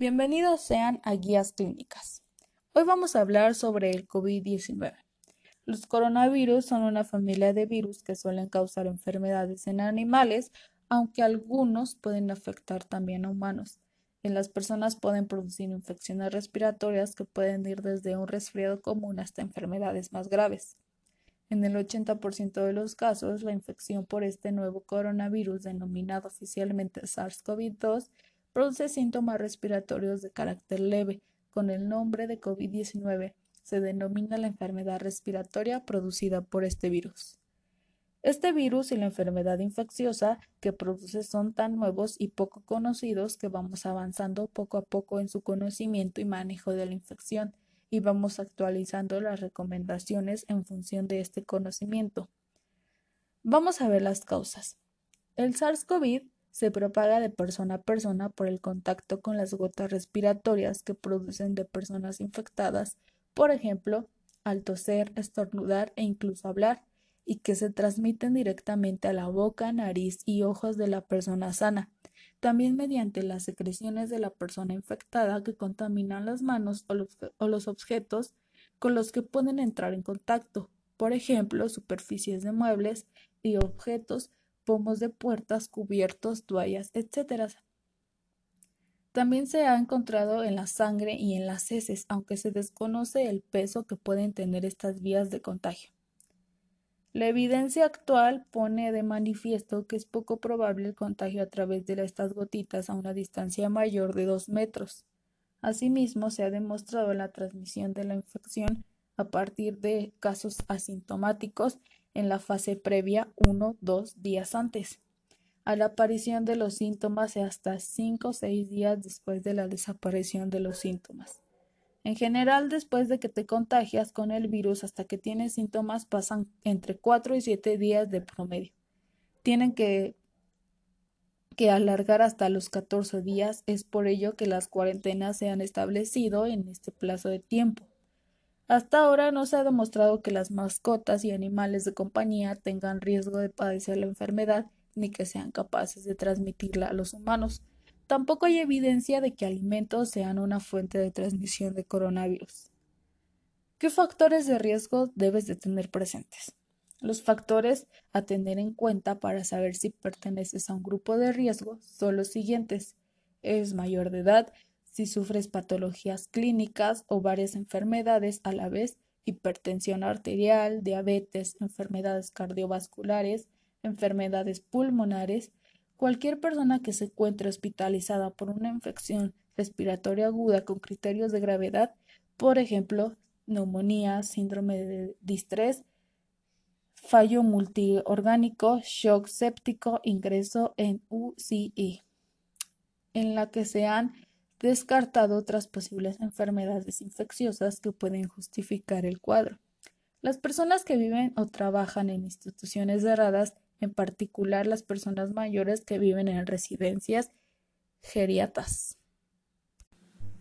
Bienvenidos sean a Guías Clínicas. Hoy vamos a hablar sobre el COVID-19. Los coronavirus son una familia de virus que suelen causar enfermedades en animales, aunque algunos pueden afectar también a humanos. En las personas pueden producir infecciones respiratorias que pueden ir desde un resfriado común hasta enfermedades más graves. En el 80% de los casos, la infección por este nuevo coronavirus, denominado oficialmente SARS-CoV-2, produce síntomas respiratorios de carácter leve. Con el nombre de COVID-19 se denomina la enfermedad respiratoria producida por este virus. Este virus y la enfermedad infecciosa que produce son tan nuevos y poco conocidos que vamos avanzando poco a poco en su conocimiento y manejo de la infección y vamos actualizando las recomendaciones en función de este conocimiento. Vamos a ver las causas. El SARS-CoV se propaga de persona a persona por el contacto con las gotas respiratorias que producen de personas infectadas, por ejemplo, al toser, estornudar e incluso hablar, y que se transmiten directamente a la boca, nariz y ojos de la persona sana, también mediante las secreciones de la persona infectada que contaminan las manos o los, objetos con los que pueden entrar en contacto, por ejemplo, superficies de muebles y objetos pomos de puertas, cubiertos, toallas, etc. También se ha encontrado en la sangre y en las heces, aunque se desconoce el peso que pueden tener estas vías de contagio. La evidencia actual pone de manifiesto que es poco probable el contagio a través de estas gotitas a una distancia mayor de dos metros. Asimismo, se ha demostrado la transmisión de la infección a partir de casos asintomáticos en la fase previa uno dos días antes, a la aparición de los síntomas y hasta cinco o seis días después de la desaparición de los síntomas. En general, después de que te contagias con el virus hasta que tienes síntomas pasan entre cuatro y siete días de promedio. Tienen que, que alargar hasta los 14 días, es por ello que las cuarentenas se han establecido en este plazo de tiempo. Hasta ahora no se ha demostrado que las mascotas y animales de compañía tengan riesgo de padecer la enfermedad ni que sean capaces de transmitirla a los humanos. Tampoco hay evidencia de que alimentos sean una fuente de transmisión de coronavirus. ¿Qué factores de riesgo debes de tener presentes? Los factores a tener en cuenta para saber si perteneces a un grupo de riesgo son los siguientes. Es mayor de edad, si sufres patologías clínicas o varias enfermedades a la vez, hipertensión arterial, diabetes, enfermedades cardiovasculares, enfermedades pulmonares, cualquier persona que se encuentre hospitalizada por una infección respiratoria aguda con criterios de gravedad, por ejemplo, neumonía, síndrome de distrés, fallo multiorgánico, shock séptico, ingreso en UCI, en la que se han descartado otras posibles enfermedades infecciosas que pueden justificar el cuadro. Las personas que viven o trabajan en instituciones cerradas, en particular las personas mayores que viven en residencias geriatas.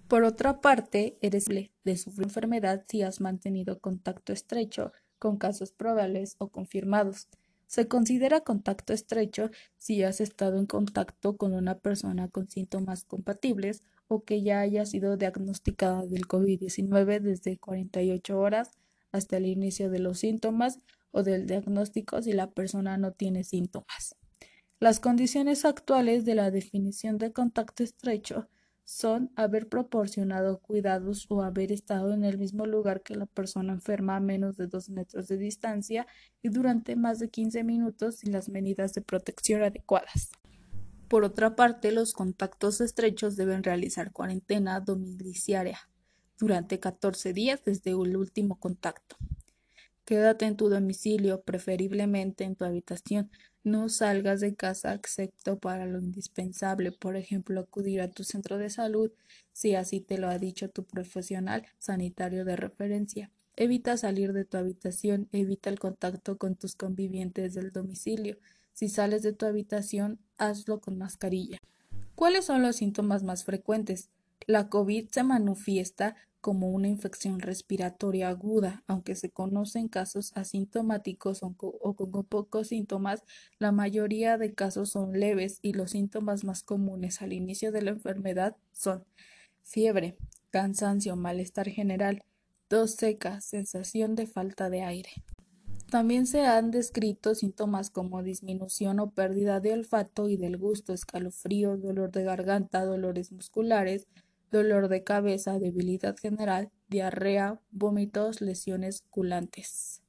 Por otra parte, eres de sufrir enfermedad si has mantenido contacto estrecho con casos probables o confirmados. Se considera contacto estrecho si has estado en contacto con una persona con síntomas compatibles o que ya haya sido diagnosticada del COVID-19 desde 48 horas hasta el inicio de los síntomas o del diagnóstico si la persona no tiene síntomas. Las condiciones actuales de la definición de contacto estrecho son haber proporcionado cuidados o haber estado en el mismo lugar que la persona enferma a menos de dos metros de distancia y durante más de 15 minutos sin las medidas de protección adecuadas. Por otra parte, los contactos estrechos deben realizar cuarentena domiciliaria durante 14 días desde el último contacto. Quédate en tu domicilio, preferiblemente en tu habitación. No salgas de casa excepto para lo indispensable, por ejemplo, acudir a tu centro de salud, si así te lo ha dicho tu profesional sanitario de referencia. Evita salir de tu habitación, evita el contacto con tus convivientes del domicilio. Si sales de tu habitación, hazlo con mascarilla. ¿Cuáles son los síntomas más frecuentes? La COVID se manifiesta como una infección respiratoria aguda, aunque se conocen casos asintomáticos o con pocos síntomas, la mayoría de casos son leves y los síntomas más comunes al inicio de la enfermedad son fiebre, cansancio, malestar general, tos seca, sensación de falta de aire. También se han descrito síntomas como disminución o pérdida de olfato y del gusto, escalofrío, dolor de garganta, dolores musculares, dolor de cabeza, debilidad general, diarrea, vómitos, lesiones culantes.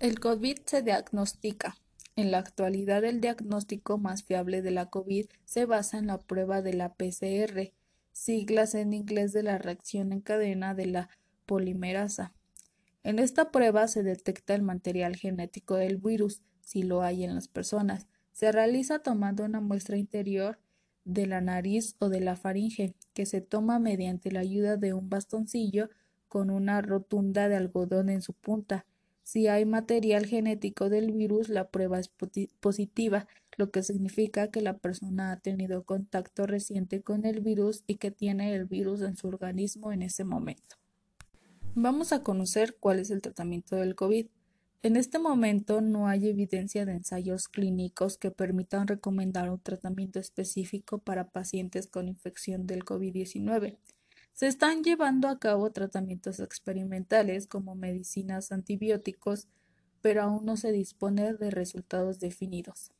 El COVID se diagnostica. En la actualidad el diagnóstico más fiable de la COVID se basa en la prueba de la PCR, siglas en inglés de la reacción en cadena de la polimerasa. En esta prueba se detecta el material genético del virus, si lo hay en las personas. Se realiza tomando una muestra interior de la nariz o de la faringe, que se toma mediante la ayuda de un bastoncillo con una rotunda de algodón en su punta. Si hay material genético del virus, la prueba es positiva, lo que significa que la persona ha tenido contacto reciente con el virus y que tiene el virus en su organismo en ese momento. Vamos a conocer cuál es el tratamiento del COVID. En este momento no hay evidencia de ensayos clínicos que permitan recomendar un tratamiento específico para pacientes con infección del COVID-19. Se están llevando a cabo tratamientos experimentales como medicinas antibióticos, pero aún no se dispone de resultados definidos.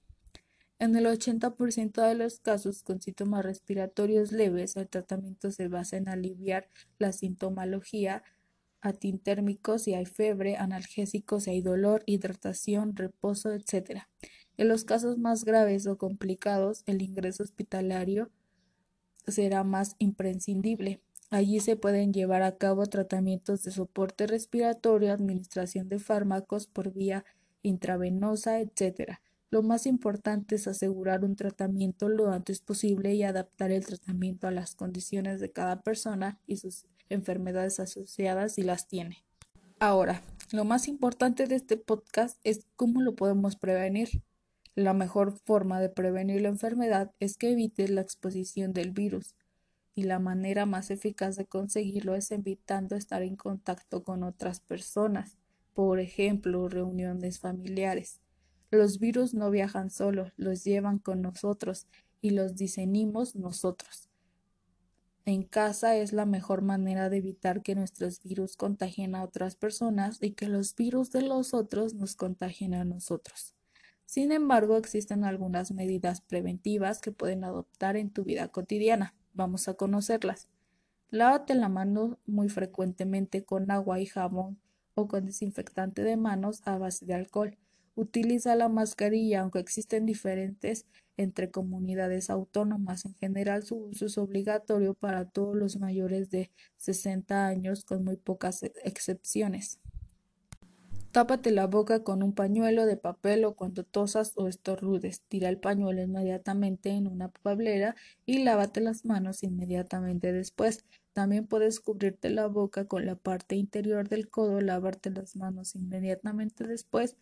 En el 80% de los casos con síntomas respiratorios leves, el tratamiento se basa en aliviar la sintomología antitérmicos si hay fiebre, analgésicos si hay dolor, hidratación, reposo, etc. En los casos más graves o complicados, el ingreso hospitalario será más imprescindible. Allí se pueden llevar a cabo tratamientos de soporte respiratorio, administración de fármacos por vía intravenosa, etc. Lo más importante es asegurar un tratamiento lo antes posible y adaptar el tratamiento a las condiciones de cada persona y sus enfermedades asociadas si las tiene. Ahora, lo más importante de este podcast es cómo lo podemos prevenir. La mejor forma de prevenir la enfermedad es que evites la exposición del virus y la manera más eficaz de conseguirlo es evitando estar en contacto con otras personas, por ejemplo, reuniones familiares. Los virus no viajan solos, los llevan con nosotros y los diseñamos nosotros en casa es la mejor manera de evitar que nuestros virus contagien a otras personas y que los virus de los otros nos contagien a nosotros. Sin embargo, existen algunas medidas preventivas que pueden adoptar en tu vida cotidiana. Vamos a conocerlas. Lávate la mano muy frecuentemente con agua y jabón o con desinfectante de manos a base de alcohol. Utiliza la mascarilla, aunque existen diferentes entre comunidades autónomas. En general, su uso es obligatorio para todos los mayores de 60 años, con muy pocas e-, excepciones. Tápate la boca con un pañuelo de papel o cuando tosas o estornudes. Tira el pañuelo inmediatamente en una papelera y lávate las manos inmediatamente después. También puedes cubrirte la boca con la parte interior del codo, lavarte las manos inmediatamente después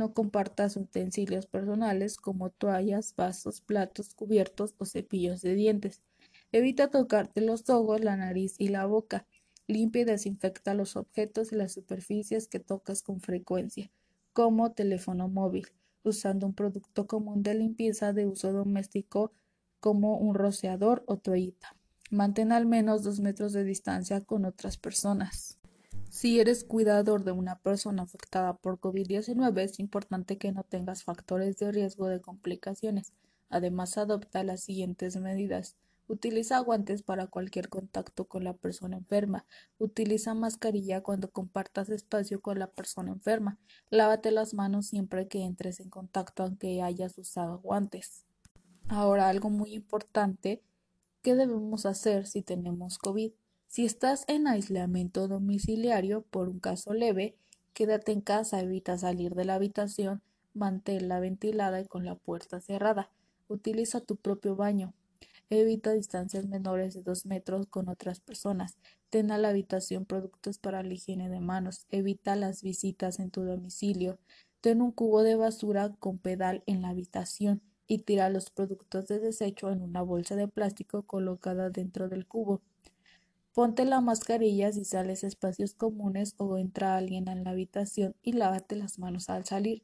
no compartas utensilios personales como toallas, vasos, platos, cubiertos o cepillos de dientes. Evita tocarte los ojos, la nariz y la boca. Limpia y desinfecta los objetos y las superficies que tocas con frecuencia, como teléfono móvil, usando un producto común de limpieza de uso doméstico como un rociador o toallita. Mantén al menos dos metros de distancia con otras personas. Si eres cuidador de una persona afectada por COVID-19, es importante que no tengas factores de riesgo de complicaciones. Además, adopta las siguientes medidas. Utiliza guantes para cualquier contacto con la persona enferma. Utiliza mascarilla cuando compartas espacio con la persona enferma. Lávate las manos siempre que entres en contacto aunque hayas usado guantes. Ahora, algo muy importante, ¿qué debemos hacer si tenemos COVID? Si estás en aislamiento domiciliario por un caso leve, quédate en casa, evita salir de la habitación, manténla ventilada y con la puerta cerrada. Utiliza tu propio baño. Evita distancias menores de dos metros con otras personas. Ten a la habitación productos para la higiene de manos. Evita las visitas en tu domicilio. Ten un cubo de basura con pedal en la habitación y tira los productos de desecho en una bolsa de plástico colocada dentro del cubo. Ponte la mascarilla si sales a espacios comunes o entra alguien en la habitación y lávate las manos al salir.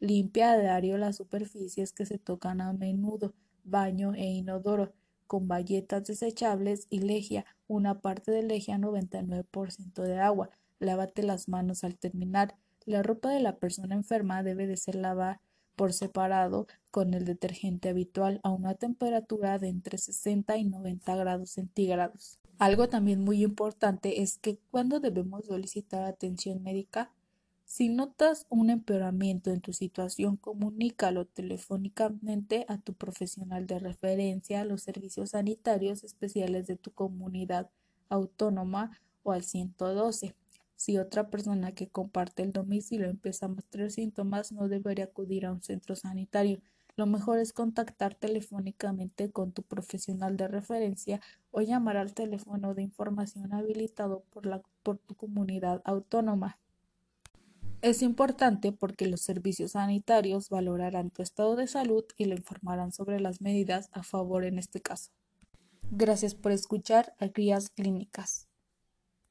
Limpia a diario las superficies que se tocan a menudo, baño e inodoro. con bayetas desechables y lejía, una parte de lejía 99% de agua. Lávate las manos al terminar. La ropa de la persona enferma debe de ser lavada por separado con el detergente habitual a una temperatura de entre 60 y 90 grados centígrados. Algo también muy importante es que cuando debemos solicitar atención médica, si notas un empeoramiento en tu situación, comunícalo telefónicamente a tu profesional de referencia, a los servicios sanitarios especiales de tu comunidad autónoma o al 112. Si otra persona que comparte el domicilio empieza a mostrar síntomas, no debería acudir a un centro sanitario. Lo mejor es contactar telefónicamente con tu profesional de referencia o llamar al teléfono de información habilitado por, tu comunidad autónoma. Es importante porque los servicios sanitarios valorarán tu estado de salud y le informarán sobre las medidas a favor en este caso. Gracias por escuchar a Crías Clínicas.